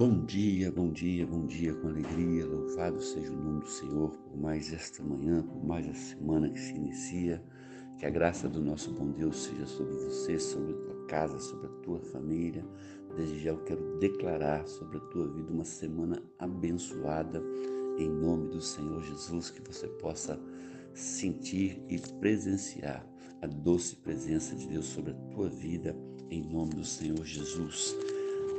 Bom dia, bom dia, bom dia, com alegria. Louvado seja o nome do Senhor por mais esta manhã, por mais a semana que se inicia. Que a graça do nosso bom Deus seja sobre você, sobre a tua casa, sobre a tua família. Desde já eu quero declarar sobre a tua vida uma semana abençoada em nome do Senhor Jesus, que você possa sentir e presenciar a doce presença de Deus sobre a tua vida em nome do Senhor Jesus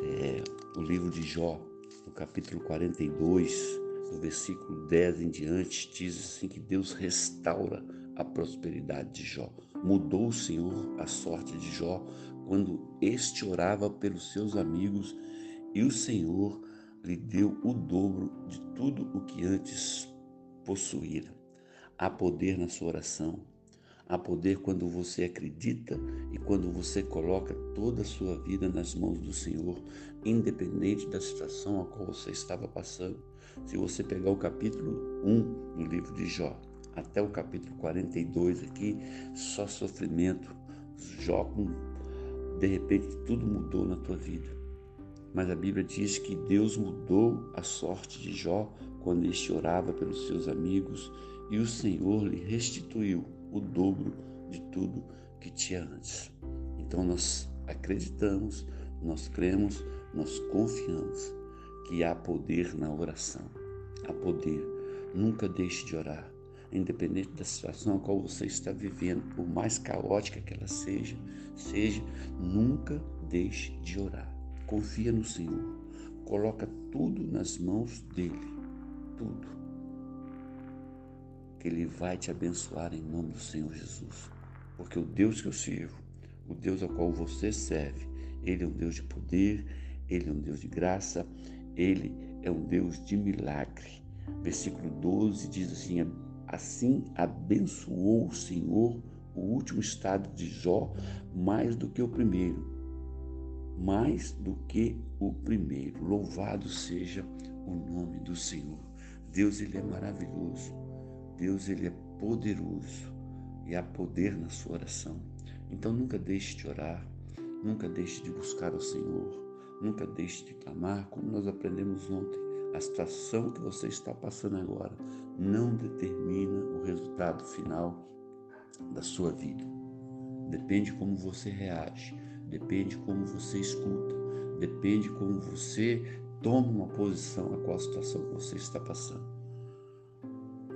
é, o livro de Jó, no capítulo 42, no versículo 10 em diante, diz assim que Deus restaura a prosperidade de Jó. Mudou o Senhor a sorte de Jó quando este orava pelos seus amigos e o Senhor lhe deu o dobro de tudo o que antes possuíra. Há poder na sua oração, Há poder quando você acredita e quando você coloca toda a sua vida nas mãos do Senhor, independente da situação a qual você estava passando. Se você pegar o capítulo 1 do livro de Jó, até o capítulo 42 aqui, só sofrimento. Jó, de repente, tudo mudou na tua vida. Mas a Bíblia diz que Deus mudou a sorte de Jó quando este orava pelos seus amigos e o Senhor lhe restituiu o dobro de tudo que tinha antes. Então nós acreditamos, nós cremos, nós confiamos que há poder na oração. Há poder. Nunca deixe de orar, independente da situação a qual você está vivendo, por mais caótica que ela seja, seja, nunca deixe de orar. Confia no Senhor. Coloca tudo nas mãos dele. Tudo que Ele vai te abençoar em nome do Senhor Jesus. Porque o Deus que eu sirvo, o Deus ao qual você serve, Ele é um Deus de poder, Ele é um Deus de graça, Ele é um Deus de milagre. Versículo 12 diz assim: Assim abençoou o Senhor o último estado de Jó mais do que o primeiro. Mais do que o primeiro. Louvado seja o nome do Senhor. Deus, Ele é maravilhoso. Deus ele é poderoso e há poder na sua oração. Então nunca deixe de orar, nunca deixe de buscar o Senhor, nunca deixe de clamar, como nós aprendemos ontem. A situação que você está passando agora não determina o resultado final da sua vida. Depende como você reage, depende como você escuta, depende como você toma uma posição a qual a situação que você está passando.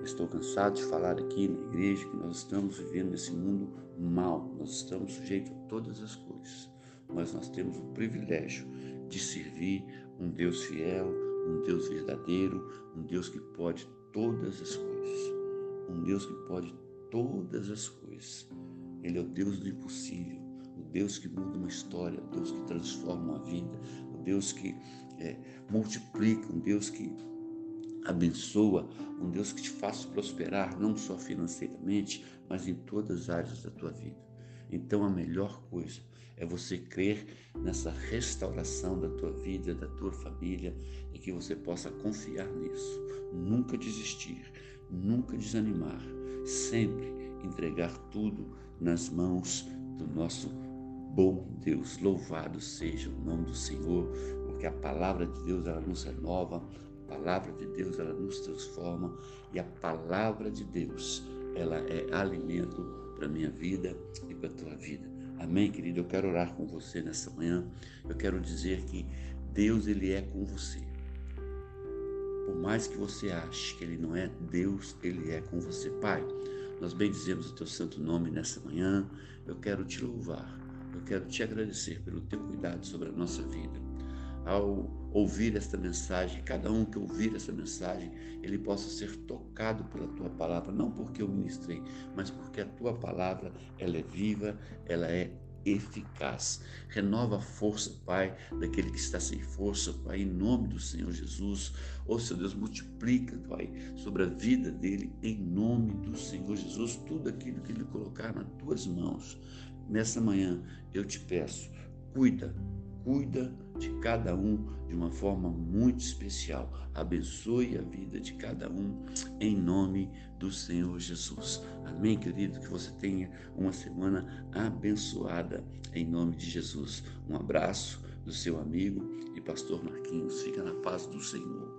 Estou cansado de falar aqui na igreja que nós estamos vivendo nesse mundo mal, nós estamos sujeitos a todas as coisas, mas nós temos o privilégio de servir um Deus fiel, um Deus verdadeiro, um Deus que pode todas as coisas, um Deus que pode todas as coisas. Ele é o Deus do impossível, o Deus que muda uma história, o Deus que transforma uma vida, o Deus que é, multiplica, um Deus que abençoa, um Deus que te faça prosperar, não só financeiramente, mas em todas as áreas da tua vida. Então a melhor coisa é você crer nessa restauração da tua vida, da tua família e que você possa confiar nisso. Nunca desistir, nunca desanimar, sempre entregar tudo nas mãos do nosso bom Deus. Louvado seja o nome do Senhor, porque a palavra de Deus ela nos renova, palavra de Deus, ela nos transforma e a palavra de Deus, ela é alimento para minha vida e para tua vida. Amém, querido? Eu quero orar com você nessa manhã. Eu quero dizer que Deus, Ele é com você. Por mais que você ache que Ele não é, Deus, Ele é com você. Pai, nós bendizemos o Teu santo nome nessa manhã. Eu quero Te louvar. Eu quero Te agradecer pelo Teu cuidado sobre a nossa vida ao ouvir esta mensagem, cada um que ouvir essa mensagem, ele possa ser tocado pela tua palavra, não porque eu ministrei, mas porque a tua palavra, ela é viva, ela é eficaz. Renova a força, Pai, daquele que está sem força, Pai, em nome do Senhor Jesus. Oh, seu Deus, multiplica, Pai, sobre a vida dele, em nome do Senhor Jesus, tudo aquilo que ele colocar nas tuas mãos. Nessa manhã, eu te peço, cuida, cuida de cada um de uma forma muito especial. Abençoe a vida de cada um em nome do Senhor Jesus. Amém, querido? Que você tenha uma semana abençoada em nome de Jesus. Um abraço, do seu amigo e pastor Marquinhos. Fica na paz do Senhor.